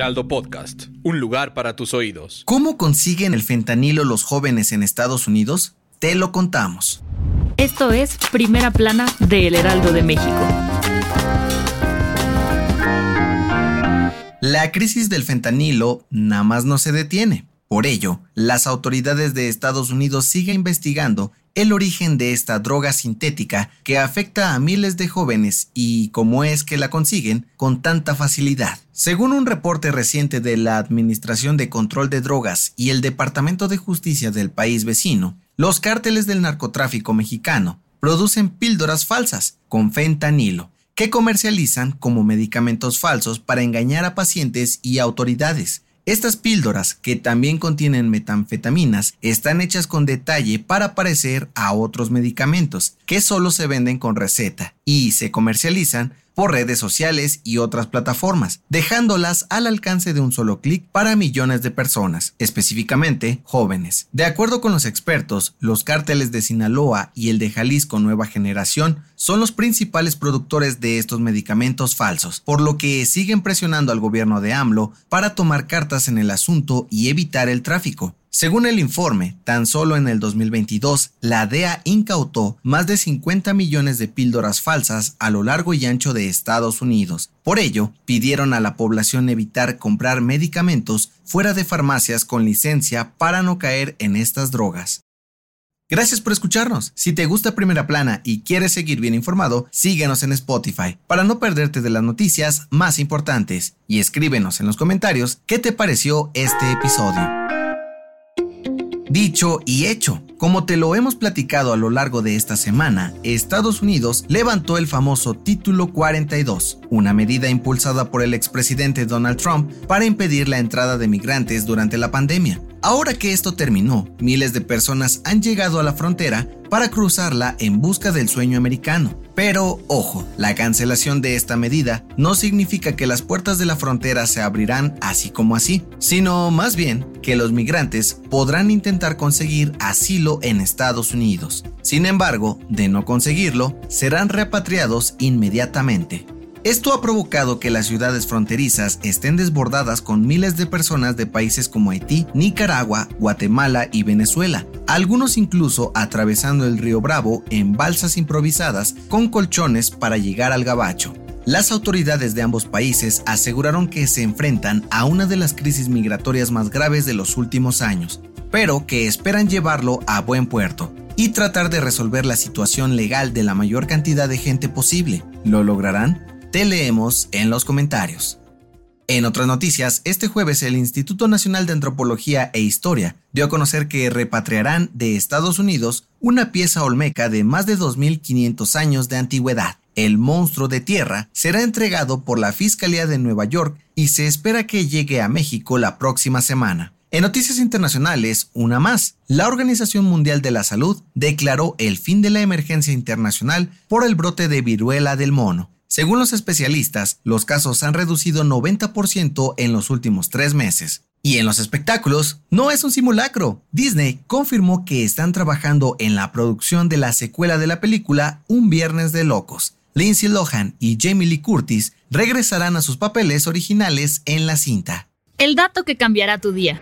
Heraldo Podcast, un lugar para tus oídos. ¿Cómo consiguen el fentanilo los jóvenes en Estados Unidos? Te lo contamos. Esto es Primera Plana de El Heraldo de México. La crisis del fentanilo nada más no se detiene. Por ello, las autoridades de Estados Unidos siguen investigando el origen de esta droga sintética que afecta a miles de jóvenes y cómo es que la consiguen con tanta facilidad. Según un reporte reciente de la Administración de Control de Drogas y el Departamento de Justicia del país vecino, los cárteles del narcotráfico mexicano producen píldoras falsas con fentanilo que comercializan como medicamentos falsos para engañar a pacientes y autoridades. Estas píldoras, que también contienen metanfetaminas, están hechas con detalle para parecer a otros medicamentos, que solo se venden con receta y se comercializan por redes sociales y otras plataformas, dejándolas al alcance de un solo clic para millones de personas, específicamente jóvenes. De acuerdo con los expertos, los cárteles de Sinaloa y el de Jalisco Nueva Generación son los principales productores de estos medicamentos falsos, por lo que siguen presionando al gobierno de AMLO para tomar cartas en el asunto y evitar el tráfico. Según el informe, tan solo en el 2022, la DEA incautó más de 50 millones de píldoras falsas a lo largo y ancho de Estados Unidos. Por ello, pidieron a la población evitar comprar medicamentos fuera de farmacias con licencia para no caer en estas drogas. Gracias por escucharnos. Si te gusta Primera Plana y quieres seguir bien informado, síguenos en Spotify para no perderte de las noticias más importantes y escríbenos en los comentarios qué te pareció este episodio. Dicho y hecho, como te lo hemos platicado a lo largo de esta semana, Estados Unidos levantó el famoso Título 42, una medida impulsada por el expresidente Donald Trump para impedir la entrada de migrantes durante la pandemia. Ahora que esto terminó, miles de personas han llegado a la frontera para cruzarla en busca del sueño americano. Pero, ojo, la cancelación de esta medida no significa que las puertas de la frontera se abrirán así como así, sino más bien que los migrantes podrán intentar conseguir asilo en Estados Unidos. Sin embargo, de no conseguirlo, serán repatriados inmediatamente. Esto ha provocado que las ciudades fronterizas estén desbordadas con miles de personas de países como Haití, Nicaragua, Guatemala y Venezuela, algunos incluso atravesando el río Bravo en balsas improvisadas con colchones para llegar al gabacho. Las autoridades de ambos países aseguraron que se enfrentan a una de las crisis migratorias más graves de los últimos años, pero que esperan llevarlo a buen puerto y tratar de resolver la situación legal de la mayor cantidad de gente posible. ¿Lo lograrán? Te leemos en los comentarios. En otras noticias, este jueves el Instituto Nacional de Antropología e Historia dio a conocer que repatriarán de Estados Unidos una pieza olmeca de más de 2.500 años de antigüedad. El monstruo de tierra será entregado por la Fiscalía de Nueva York y se espera que llegue a México la próxima semana. En noticias internacionales, una más. La Organización Mundial de la Salud declaró el fin de la emergencia internacional por el brote de viruela del mono. Según los especialistas, los casos han reducido 90% en los últimos tres meses. Y en los espectáculos, no es un simulacro. Disney confirmó que están trabajando en la producción de la secuela de la película Un Viernes de Locos. Lindsay Lohan y Jamie Lee Curtis regresarán a sus papeles originales en la cinta. El dato que cambiará tu día.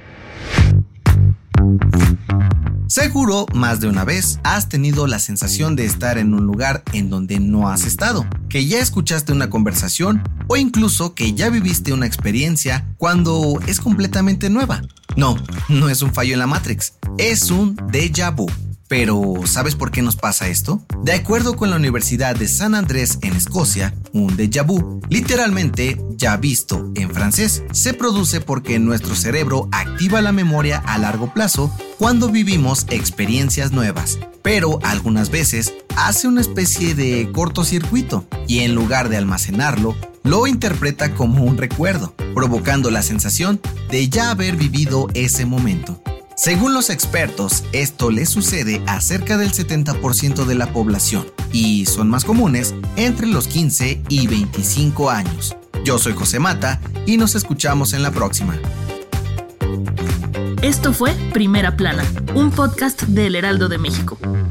Seguro, más de una vez, has tenido la sensación de estar en un lugar en donde no has estado, que ya escuchaste una conversación o incluso que ya viviste una experiencia cuando es completamente nueva. No, no es un fallo en la Matrix, es un déjà vu. Pero, ¿sabes por qué nos pasa esto? De acuerdo con la Universidad de San Andrés en Escocia, un déjà vu, literalmente ya visto en francés, se produce porque nuestro cerebro activa la memoria a largo plazo cuando vivimos experiencias nuevas, pero algunas veces hace una especie de cortocircuito y en lugar de almacenarlo, lo interpreta como un recuerdo, provocando la sensación de ya haber vivido ese momento. Según los expertos, esto le sucede a cerca del 70% de la población y son más comunes entre los 15 y 25 años. Yo soy José Mata y nos escuchamos en la próxima. Esto fue Primera Plana, un podcast del Heraldo de México.